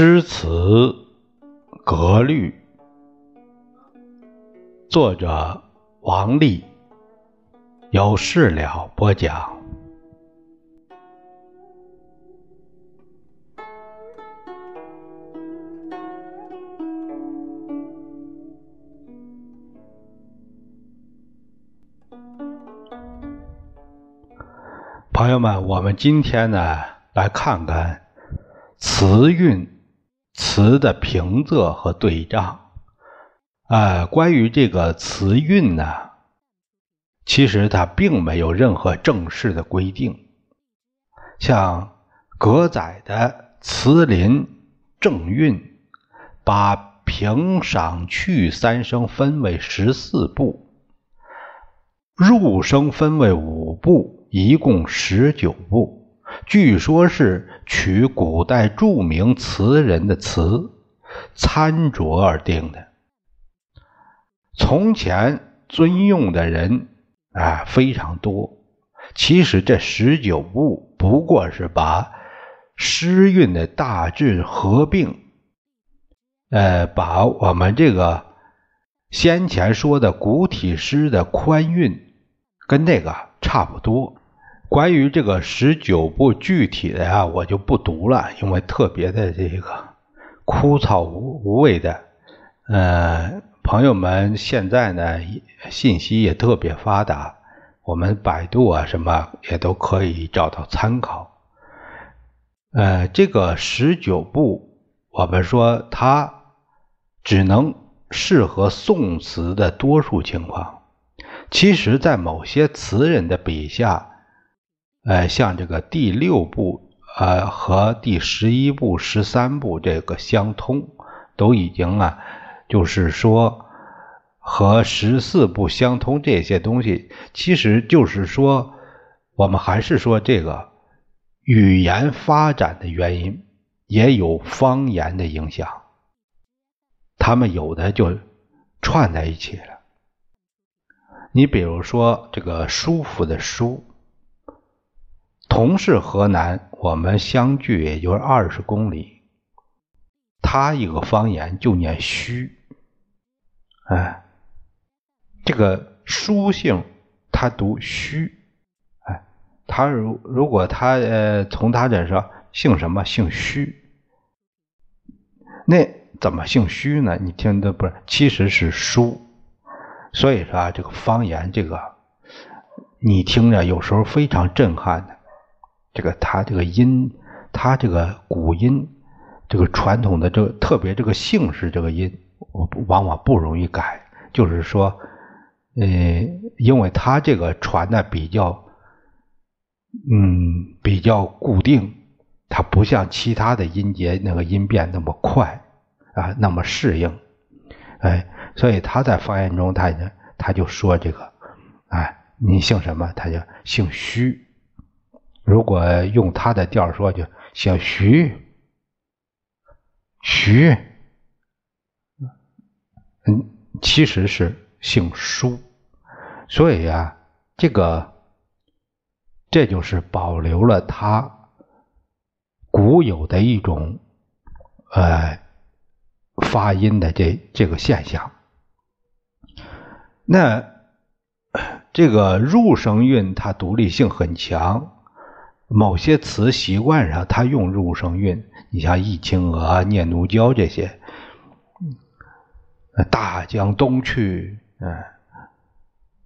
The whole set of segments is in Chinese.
诗词格律，作者王立，有事了播讲。朋友们，我们今天呢，来看看词韵。词的平仄和对仗，啊，关于这个词韵呢，其实它并没有任何正式的规定。像葛载的《词林正韵》，把平、赏、去三声分为十四部，入声分为五部，一共十九部。据说是取古代著名词人的词参酌而定的。从前尊用的人啊非常多，其实这十九部不过是把诗韵的大致合并，呃，把我们这个先前说的古体诗的宽韵跟那个差不多。关于这个十九部具体的呀，我就不读了，因为特别的这个枯燥无无味的。呃，朋友们现在呢信息也特别发达，我们百度啊什么也都可以找到参考。呃，这个十九部，我们说它只能适合宋词的多数情况，其实在某些词人的笔下。呃，像这个第六部，呃，和第十一部、十三部这个相通，都已经啊，就是说和十四部相通这些东西，其实就是说，我们还是说这个语言发展的原因，也有方言的影响，他们有的就串在一起了。你比如说这个舒服的舒。同是河南，我们相距也就是二十公里。他一个方言就念虚，哎，这个书姓他读虚，哎，他如如果他呃从他这说姓什么姓虚，那怎么姓虚呢？你听的不是，其实是书，所以说啊这个方言这个你听着有时候非常震撼的。这个他这个音，他这个古音，这个传统的这特别这个姓氏这个音，往往不容易改。就是说，呃，因为他这个传的比较，嗯，比较固定，它不像其他的音节那个音变那么快啊，那么适应。哎，所以他在方言中，他他就说这个，哎，你姓什么？他就姓徐。如果用他的调说，就姓徐，徐，嗯，其实是姓舒，所以呀，这个这就是保留了他古有的一种呃发音的这这个现象。那这个入声韵，它独立性很强。某些词习惯上，他用入声韵。你像《忆青娥》《念奴娇》这些，大江东去，嗯，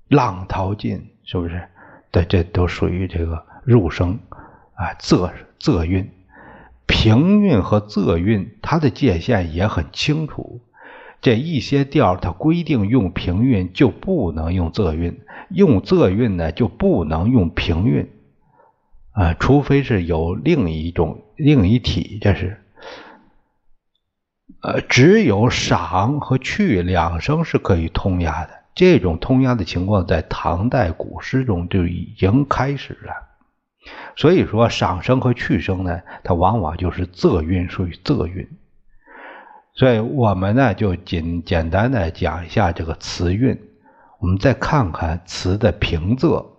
浪淘尽，是不是？对，这都属于这个入声啊，仄仄韵。平韵和仄韵，它的界限也很清楚。这一些调，它规定用平韵就不能用仄韵，用仄韵呢就不能用平韵。啊，除非是有另一种另一体，这是，呃，只有赏和去两声是可以通押的。这种通押的情况在唐代古诗中就已经开始了。所以说，赏声和去声呢，它往往就是仄韵，属于仄韵。所以我们呢，就简简单的讲一下这个词韵，我们再看看词的平仄。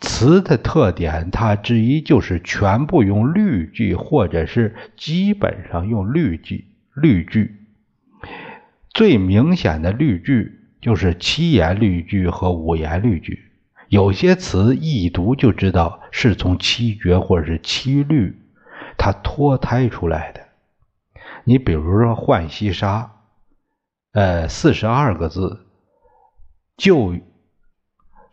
词的特点，它之一就是全部用律句，或者是基本上用律句。律句最明显的律句就是七言律句和五言律句。有些词一读就知道是从七绝或者是七律它脱胎出来的。你比如说《浣溪沙》，呃，四十二个字，就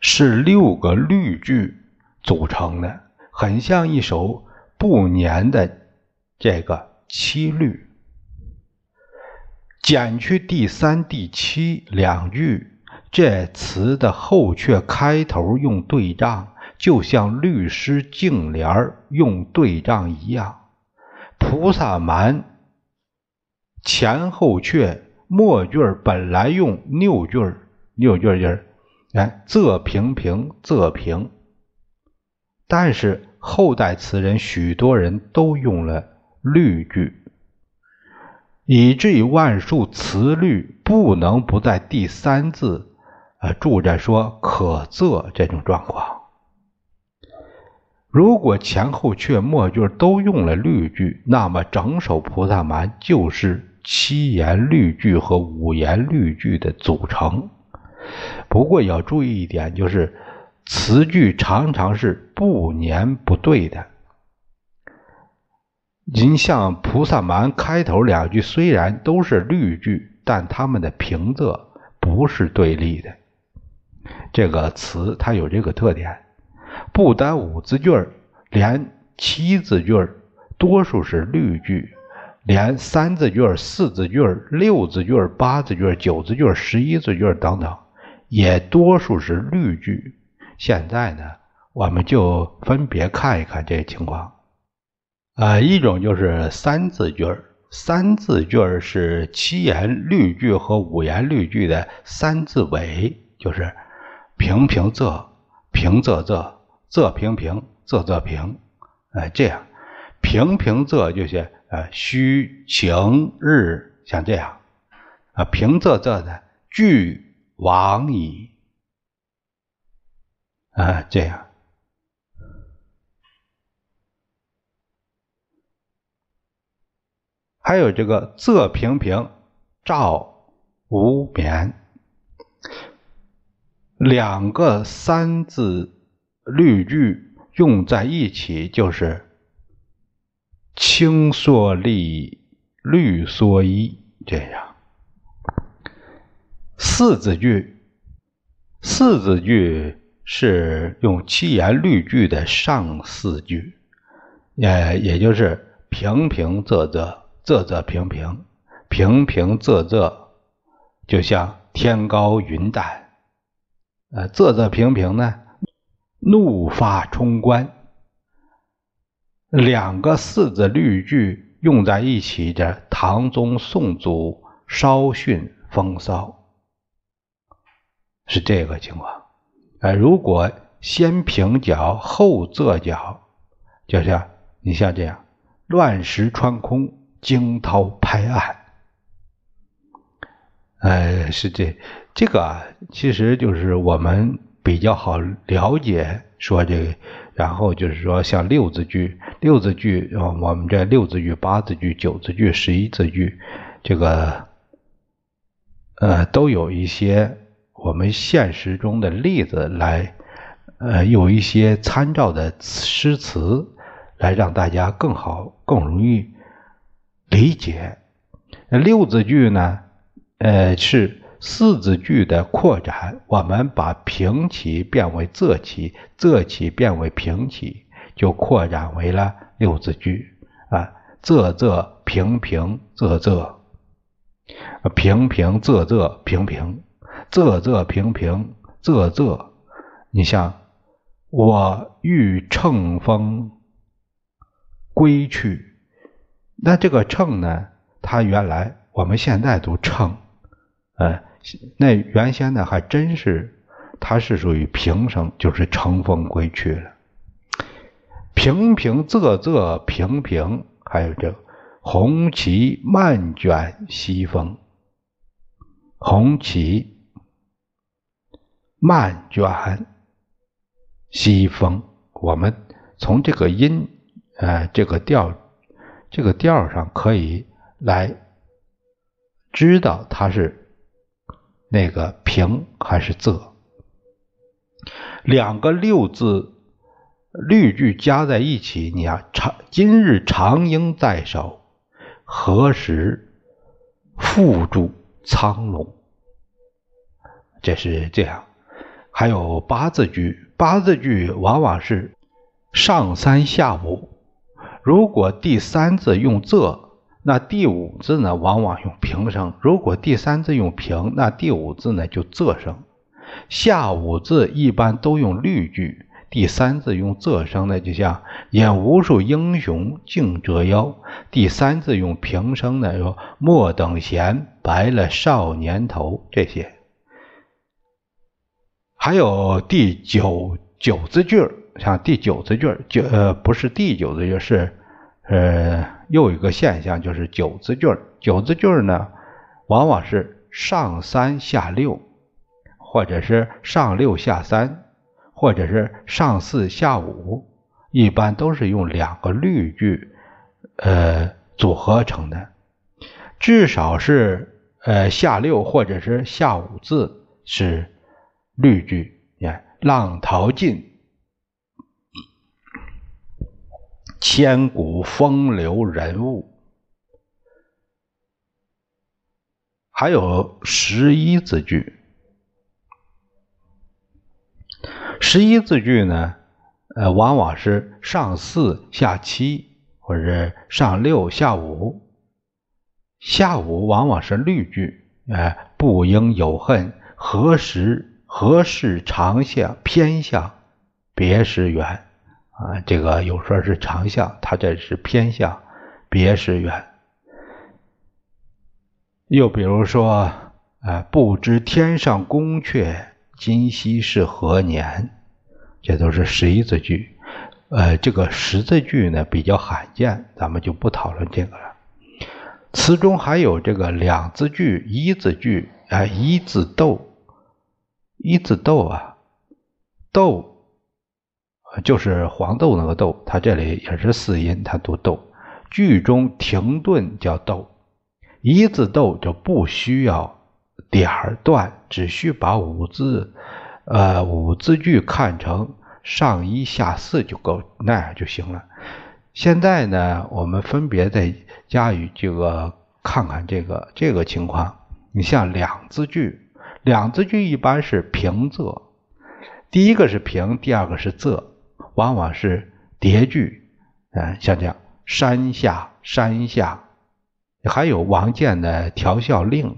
是六个律句组成的，很像一首不年的这个七律。减去第三、第七两句，这词的后阙开头用对仗，就像律诗净联用对仗一样。菩萨蛮。前后阙末句本来用六句六句音哎，仄平平仄平，但是后代词人许多人都用了律句，以至于万数词律不能不在第三字啊注着说可仄这种状况。如果前后阙末句都用了律句，那么整首菩萨蛮就是。七言律句和五言律句的组成，不过要注意一点，就是词句常常是不年不对的。您像《菩萨蛮》开头两句虽然都是律句，但它们的平仄不是对立的。这个词它有这个特点，不单五字句，连七字句多数是律句。连三字句、四字句、六字句、八字句、九字句、十一字句等等，也多数是律句。现在呢，我们就分别看一看这个情况。啊，一种就是三字句儿三字句儿是七言律句和五言律句的三字尾，就是平平仄，平仄仄，仄平平，仄仄平。哎，这样平平仄就是。啊，虚情日像这样，啊，平仄仄的句往矣，啊，这样，还有这个仄平平照无眠，两个三字律句用在一起就是。青蓑笠，绿蓑衣，这样。四字句，四字句是用七言律句的上四句，也也就是平平仄仄，仄仄平平，平平仄仄，就像天高云淡。呃，仄仄平平呢，怒发冲冠。两个四字律句用在一起的，唐宗宋祖稍逊风骚，是这个情况。哎，如果先平角后仄角，就像你像这样，乱石穿空，惊涛拍岸。哎，是这这个啊，其实就是我们比较好了解，说这个。然后就是说，像六字句、六字句，啊，我们这六字句、八字句、九字句、十一字句，这个，呃，都有一些我们现实中的例子来，呃，有一些参照的诗词，来让大家更好、更容易理解。六字句呢，呃，是。四字句的扩展，我们把平起变为仄起，仄起变为平起，就扩展为了六字句啊，仄仄平平仄仄，平平仄仄平平，仄仄平平仄仄。你像我欲乘风归去，那这个乘呢？它原来我们现在读乘，呃。那原先呢，还真是，它是属于平声，就是乘风归去了。平平仄仄平平，还有这个红旗漫卷西风，红旗漫卷西风。我们从这个音，呃，这个调，这个调上可以来知道它是那个平还是仄。两个六字律句加在一起，你要长今日长缨在手，何时缚住苍龙？这是这样。还有八字句，八字句往往是。上三下五，如果第三字用仄，那第五字呢往往用平声；如果第三字用平，那第五字呢就仄声。下五字一般都用律句，第三字用仄声呢，就像演无数英雄竞折腰；第三字用平声呢，说莫等闲，白了少年头。这些，还有第九九字句。像第九字句就呃不是第九字句是，呃又一个现象就是九字句九字句呢，往往是上三下六，或者是上六下三，或者是上四下五，一般都是用两个律句呃组合成的，至少是呃下六或者是下五字是律句，你看浪淘尽。千古风流人物，还有十一字句。十一字句呢，呃，往往是上四下七，或者是上六下五。下五往往是律句，哎，不应有恨，何时何事长向偏向，别时圆。啊，这个有说是长向，它这是偏向，别时圆。又比如说，啊，不知天上宫阙，今夕是何年？这都是十一字句。呃，这个十字句呢比较罕见，咱们就不讨论这个了。词中还有这个两字句、一字句，啊，一字逗，一字斗啊，斗。就是黄豆那个豆，它这里也是四音，它读豆。句中停顿叫逗，一字逗就不需要点儿断，只需把五字，呃五字句看成上一下四就够，那样就行了。现在呢，我们分别再加以这个看看这个这个情况。你像两字句，两字句一般是平仄，第一个是平，第二个是仄。往往是叠句，嗯，像这样山下山下，还有王建的调笑令，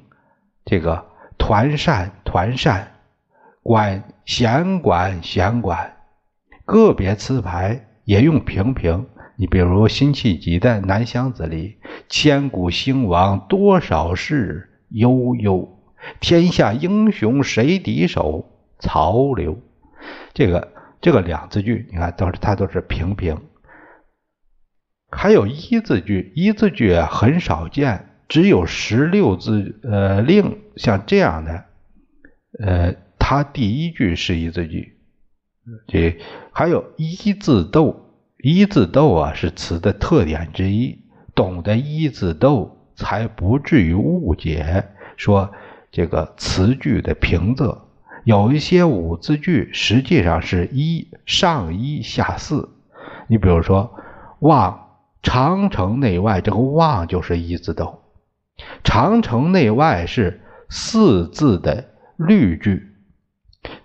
这个团扇团扇，管弦管弦管，个别词牌也用平平。你比如辛弃疾的《南乡子》里，千古兴亡多少事，悠悠，天下英雄谁敌手？曹刘，这个。这个两字句，你看都是它都是平平，还有一字句，一字句很少见，只有十六字呃令像这样的，呃，它第一句是一字句，这还有一字逗，一字逗啊是词的特点之一，懂得一字逗才不至于误解说这个词句的平仄。有一些五字句实际上是一上一下四，你比如说“望长城内外”，这个“望”就是一字逗，“长城内外”是四字的律句，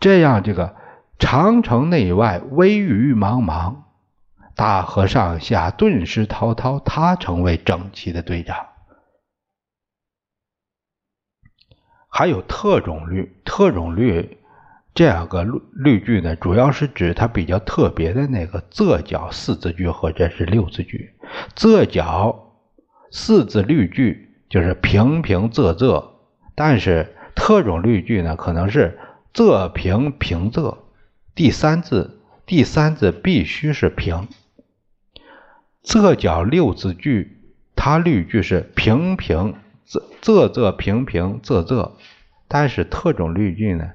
这样这个“长城内外微雨茫茫，大河上下顿时滔滔”，它成为整齐的对仗。还有特种律，特种律这样个律律句呢，主要是指它比较特别的那个仄脚四字句或者是六字句。仄脚四字律句就是平平仄仄，但是特种律句呢，可能是仄平平仄，第三字第三字必须是平。仄脚六字句，它律句是平平。仄仄仄平平仄仄，但是特种律句呢，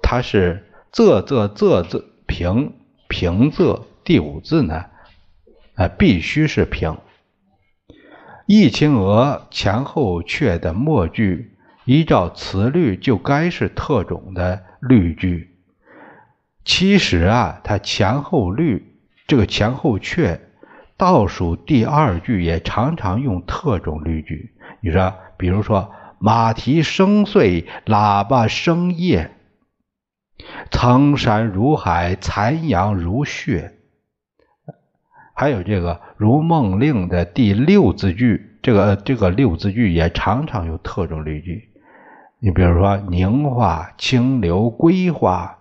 它是仄仄仄仄平平仄第五字呢，呃，必须是平。易清娥前后阙的末句，依照词律就该是特种的律句。其实啊，它前后律这个前后阙倒数第二句也常常用特种律句。你说，比如说“马蹄声碎，喇叭声咽”。苍山如海，残阳如血。还有这个《如梦令》的第六字句，这个这个六字句也常常有特种例句。你比如说“凝华清流归花，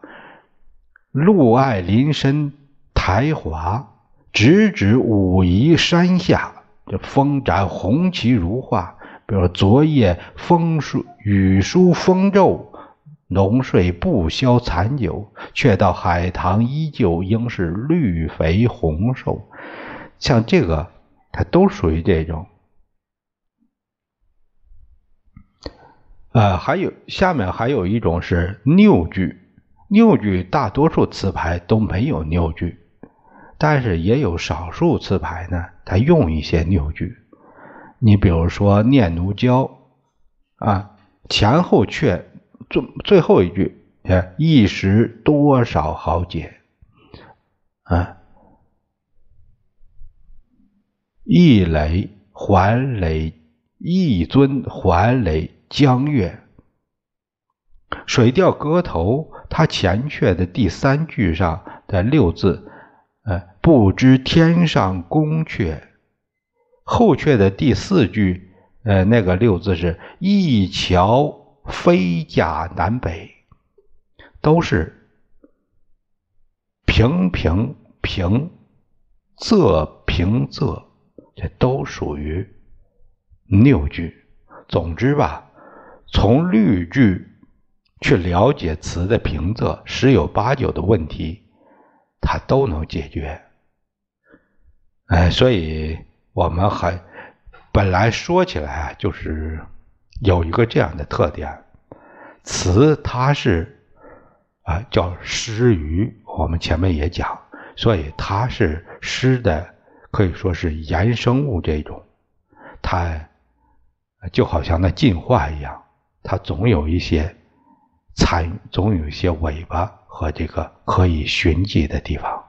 露爱林深苔华，直指武夷山下，这风展红旗如画。”比如“昨夜风疏雨疏风骤。”浓睡不消残酒，却道海棠依旧应是绿肥红瘦。像这个，它都属于这种。呃，还有下面还有一种是拗句，拗句大多数词牌都没有拗句，但是也有少数词牌呢，它用一些拗句。你比如说《念奴娇》，啊，前后阙。最最后一句，哎，一时多少豪杰，啊，一垒还垒，一尊还垒江月。水调歌头，它前阙的第三句上的六字，呃，不知天上宫阙，后阙的第四句，呃，那个六字是一桥。飞甲南北，都是平平平仄平仄，这都属于拗句。总之吧，从律句去了解词的平仄，十有八九的问题，它都能解决。哎，所以我们还本来说起来啊，就是。有一个这样的特点，词它是啊叫诗语，我们前面也讲，所以它是诗的，可以说是衍生物这种，它就好像那进化一样，它总有一些残，总有一些尾巴和这个可以寻迹的地方。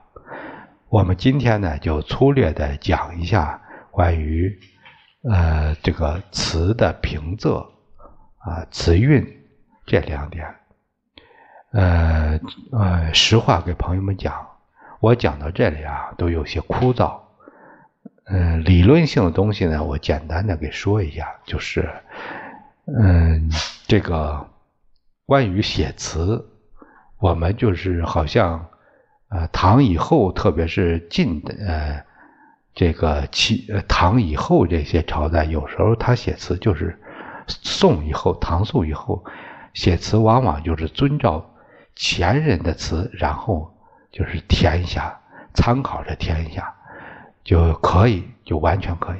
我们今天呢，就粗略的讲一下关于。呃，这个词的平仄啊，词韵这两点，呃呃，实话给朋友们讲，我讲到这里啊，都有些枯燥。嗯，理论性的东西呢，我简单的给说一下，就是，嗯，这个关于写词，我们就是好像，呃，唐以后，特别是近的，呃。这个齐唐以后这些朝代，有时候他写词就是宋以后、唐宋以后写词，往往就是遵照前人的词，然后就是填一下，参考着填一下就可以，就完全可以。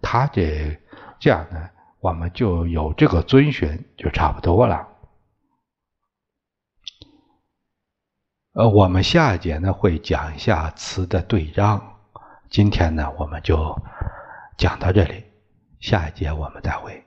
他这这样呢，我们就有这个遵循，就差不多了。呃，我们下一节呢会讲一下词的对仗。今天呢，我们就讲到这里，下一节我们再会。